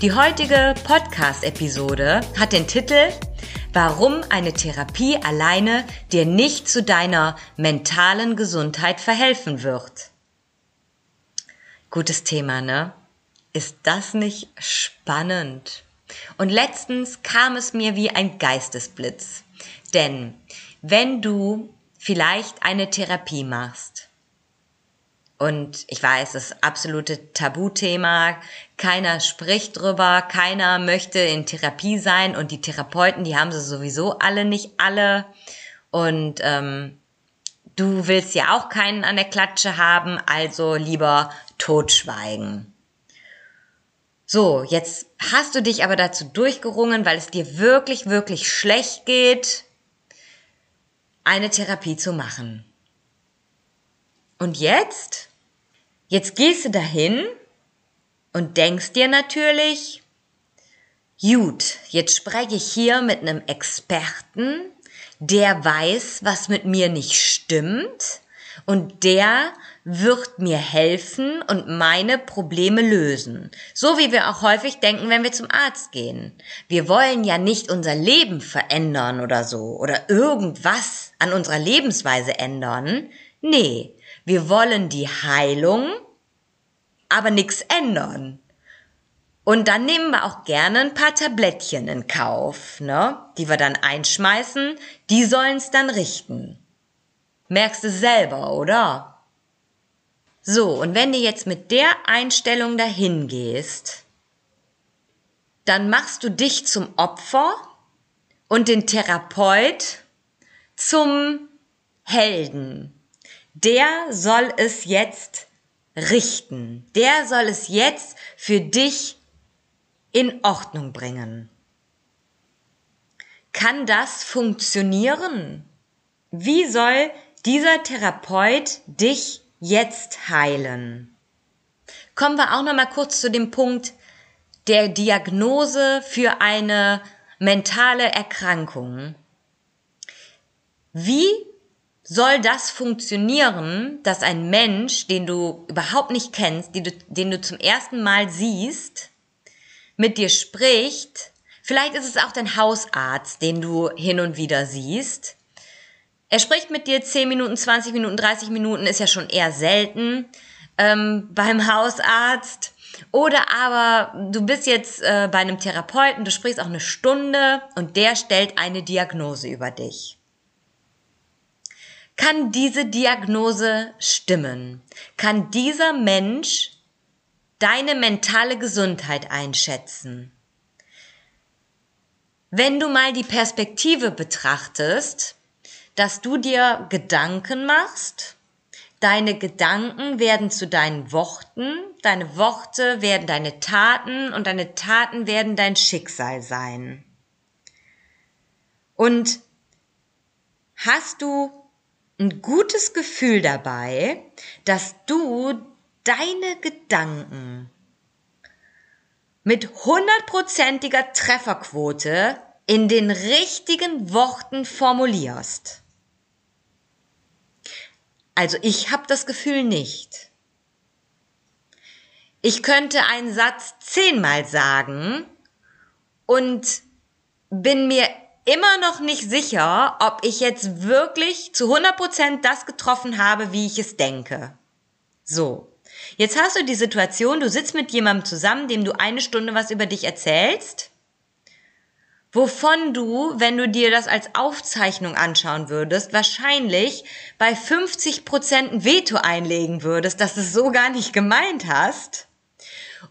Die heutige Podcast-Episode hat den Titel Warum eine Therapie alleine dir nicht zu deiner mentalen Gesundheit verhelfen wird. Gutes Thema, ne? Ist das nicht spannend? Und letztens kam es mir wie ein Geistesblitz. Denn wenn du vielleicht eine Therapie machst, und ich weiß, das absolute Tabuthema. Keiner spricht drüber, keiner möchte in Therapie sein und die Therapeuten, die haben sie sowieso alle nicht alle. Und ähm, du willst ja auch keinen an der Klatsche haben, also lieber totschweigen. So, jetzt hast du dich aber dazu durchgerungen, weil es dir wirklich, wirklich schlecht geht, eine Therapie zu machen. Und jetzt? Jetzt gehst du dahin und denkst dir natürlich, gut, jetzt spreche ich hier mit einem Experten, der weiß, was mit mir nicht stimmt und der wird mir helfen und meine Probleme lösen. So wie wir auch häufig denken, wenn wir zum Arzt gehen. Wir wollen ja nicht unser Leben verändern oder so oder irgendwas an unserer Lebensweise ändern. Nee, wir wollen die Heilung, aber nichts ändern. Und dann nehmen wir auch gerne ein paar Tablettchen in Kauf, ne? Die wir dann einschmeißen, die sollen's dann richten. Merkst du selber, oder? So, und wenn du jetzt mit der Einstellung dahin gehst, dann machst du dich zum Opfer und den Therapeut zum Helden der soll es jetzt richten. Der soll es jetzt für dich in Ordnung bringen. Kann das funktionieren? Wie soll dieser Therapeut dich jetzt heilen? Kommen wir auch noch mal kurz zu dem Punkt der Diagnose für eine mentale Erkrankung. Wie soll das funktionieren, dass ein Mensch, den du überhaupt nicht kennst, den du, den du zum ersten Mal siehst, mit dir spricht, vielleicht ist es auch dein Hausarzt, den du hin und wieder siehst, er spricht mit dir 10 Minuten, 20 Minuten, 30 Minuten, ist ja schon eher selten ähm, beim Hausarzt. Oder aber du bist jetzt äh, bei einem Therapeuten, du sprichst auch eine Stunde und der stellt eine Diagnose über dich. Kann diese Diagnose stimmen? Kann dieser Mensch deine mentale Gesundheit einschätzen? Wenn du mal die Perspektive betrachtest, dass du dir Gedanken machst, deine Gedanken werden zu deinen Worten, deine Worte werden deine Taten und deine Taten werden dein Schicksal sein. Und hast du ein gutes Gefühl dabei, dass du deine Gedanken mit hundertprozentiger Trefferquote in den richtigen Worten formulierst. Also ich habe das Gefühl nicht. Ich könnte einen Satz zehnmal sagen und bin mir immer noch nicht sicher, ob ich jetzt wirklich zu 100% das getroffen habe, wie ich es denke. So. Jetzt hast du die Situation, du sitzt mit jemandem zusammen, dem du eine Stunde was über dich erzählst, wovon du, wenn du dir das als Aufzeichnung anschauen würdest, wahrscheinlich bei 50% ein Veto einlegen würdest, dass du es so gar nicht gemeint hast.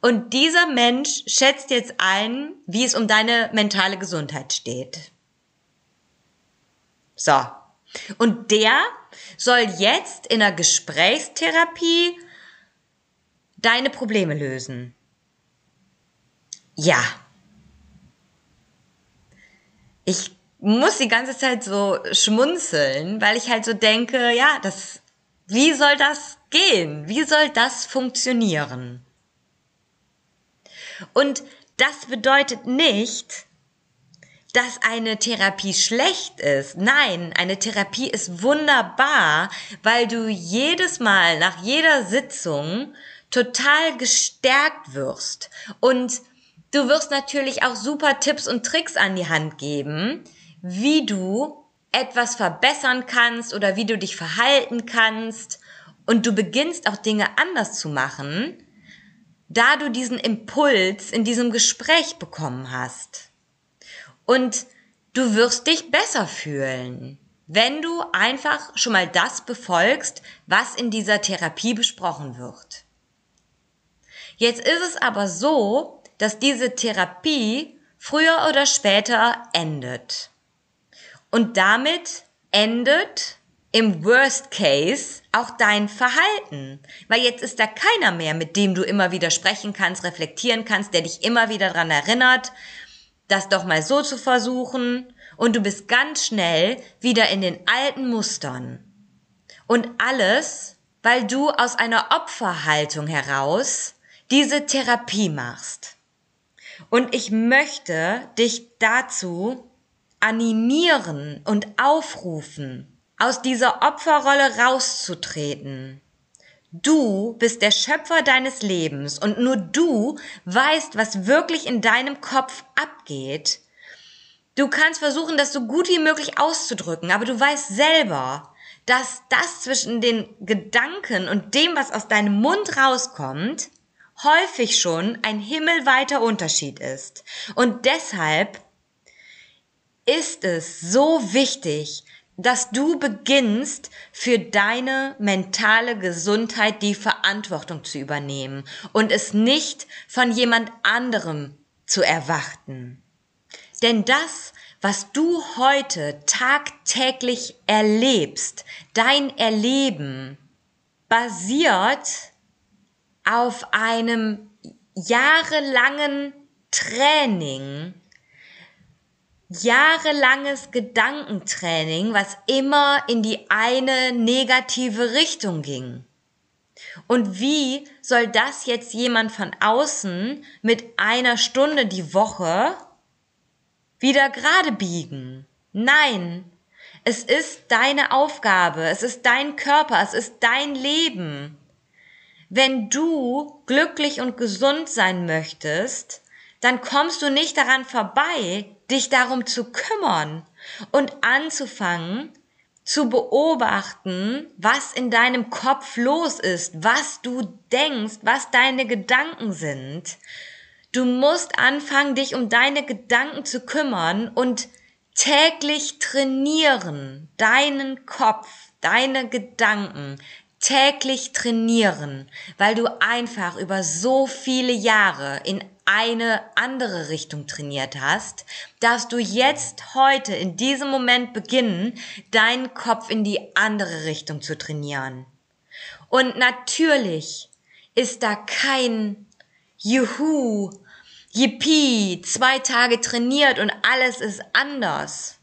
Und dieser Mensch schätzt jetzt ein, wie es um deine mentale Gesundheit steht. So. Und der soll jetzt in der Gesprächstherapie deine Probleme lösen. Ja. Ich muss die ganze Zeit so schmunzeln, weil ich halt so denke, ja, das, wie soll das gehen? Wie soll das funktionieren? Und das bedeutet nicht, dass eine Therapie schlecht ist. Nein, eine Therapie ist wunderbar, weil du jedes Mal nach jeder Sitzung total gestärkt wirst. Und du wirst natürlich auch super Tipps und Tricks an die Hand geben, wie du etwas verbessern kannst oder wie du dich verhalten kannst. Und du beginnst auch Dinge anders zu machen, da du diesen Impuls in diesem Gespräch bekommen hast. Und du wirst dich besser fühlen, wenn du einfach schon mal das befolgst, was in dieser Therapie besprochen wird. Jetzt ist es aber so, dass diese Therapie früher oder später endet. Und damit endet im Worst Case auch dein Verhalten. Weil jetzt ist da keiner mehr, mit dem du immer wieder sprechen kannst, reflektieren kannst, der dich immer wieder dran erinnert, das doch mal so zu versuchen. Und du bist ganz schnell wieder in den alten Mustern. Und alles, weil du aus einer Opferhaltung heraus diese Therapie machst. Und ich möchte dich dazu animieren und aufrufen, aus dieser Opferrolle rauszutreten. Du bist der Schöpfer deines Lebens und nur du weißt, was wirklich in deinem Kopf abgeht. Du kannst versuchen, das so gut wie möglich auszudrücken, aber du weißt selber, dass das zwischen den Gedanken und dem, was aus deinem Mund rauskommt, häufig schon ein himmelweiter Unterschied ist. Und deshalb ist es so wichtig, dass du beginnst, für deine mentale Gesundheit die Verantwortung zu übernehmen und es nicht von jemand anderem zu erwarten. Denn das, was du heute tagtäglich erlebst, dein Erleben, basiert auf einem jahrelangen Training jahrelanges Gedankentraining, was immer in die eine negative Richtung ging. Und wie soll das jetzt jemand von außen mit einer Stunde die Woche wieder gerade biegen? Nein, es ist deine Aufgabe, es ist dein Körper, es ist dein Leben. Wenn du glücklich und gesund sein möchtest, dann kommst du nicht daran vorbei, dich darum zu kümmern und anzufangen zu beobachten, was in deinem Kopf los ist, was du denkst, was deine Gedanken sind. Du musst anfangen, dich um deine Gedanken zu kümmern und täglich trainieren, deinen Kopf, deine Gedanken, täglich trainieren, weil du einfach über so viele Jahre in eine andere Richtung trainiert hast, darfst du jetzt heute in diesem Moment beginnen, deinen Kopf in die andere Richtung zu trainieren. Und natürlich ist da kein Juhu, Yippie, zwei Tage trainiert und alles ist anders.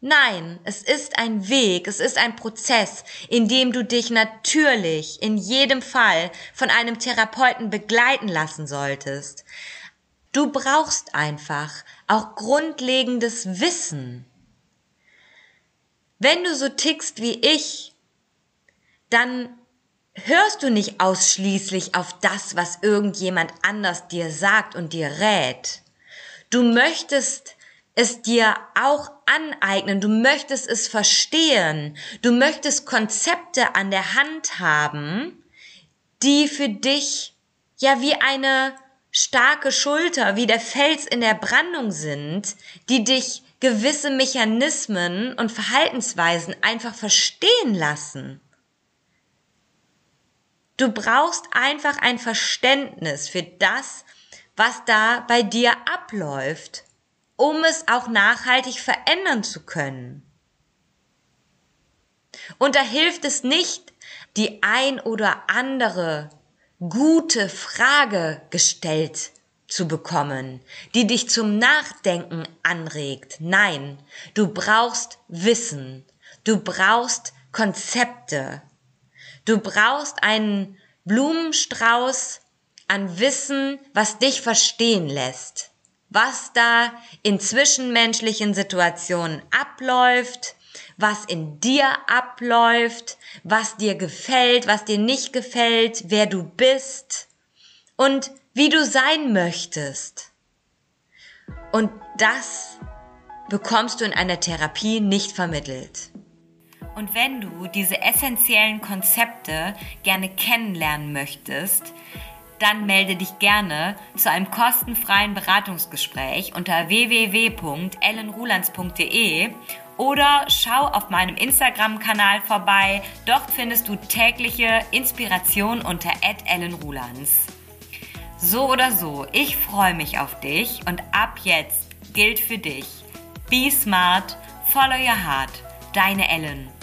Nein, es ist ein Weg, es ist ein Prozess, in dem du dich natürlich in jedem Fall von einem Therapeuten begleiten lassen solltest. Du brauchst einfach auch grundlegendes Wissen. Wenn du so tickst wie ich, dann hörst du nicht ausschließlich auf das, was irgendjemand anders dir sagt und dir rät. Du möchtest es dir auch aneignen, du möchtest es verstehen, du möchtest Konzepte an der Hand haben, die für dich ja wie eine starke Schulter, wie der Fels in der Brandung sind, die dich gewisse Mechanismen und Verhaltensweisen einfach verstehen lassen. Du brauchst einfach ein Verständnis für das, was da bei dir abläuft um es auch nachhaltig verändern zu können. Und da hilft es nicht, die ein oder andere gute Frage gestellt zu bekommen, die dich zum Nachdenken anregt. Nein, du brauchst Wissen. Du brauchst Konzepte. Du brauchst einen Blumenstrauß an Wissen, was dich verstehen lässt, was da in zwischenmenschlichen Situationen abläuft, was in dir abläuft, was dir gefällt, was dir nicht gefällt, wer du bist und wie du sein möchtest. Und das bekommst du in einer Therapie nicht vermittelt. Und wenn du diese essentiellen Konzepte gerne kennenlernen möchtest, dann melde dich gerne zu einem kostenfreien Beratungsgespräch unter www.ellenrulands.de oder schau auf meinem Instagram-Kanal vorbei. Dort findest du tägliche Inspiration unter ellenrulands. So oder so, ich freue mich auf dich und ab jetzt gilt für dich. Be smart, follow your heart. Deine Ellen.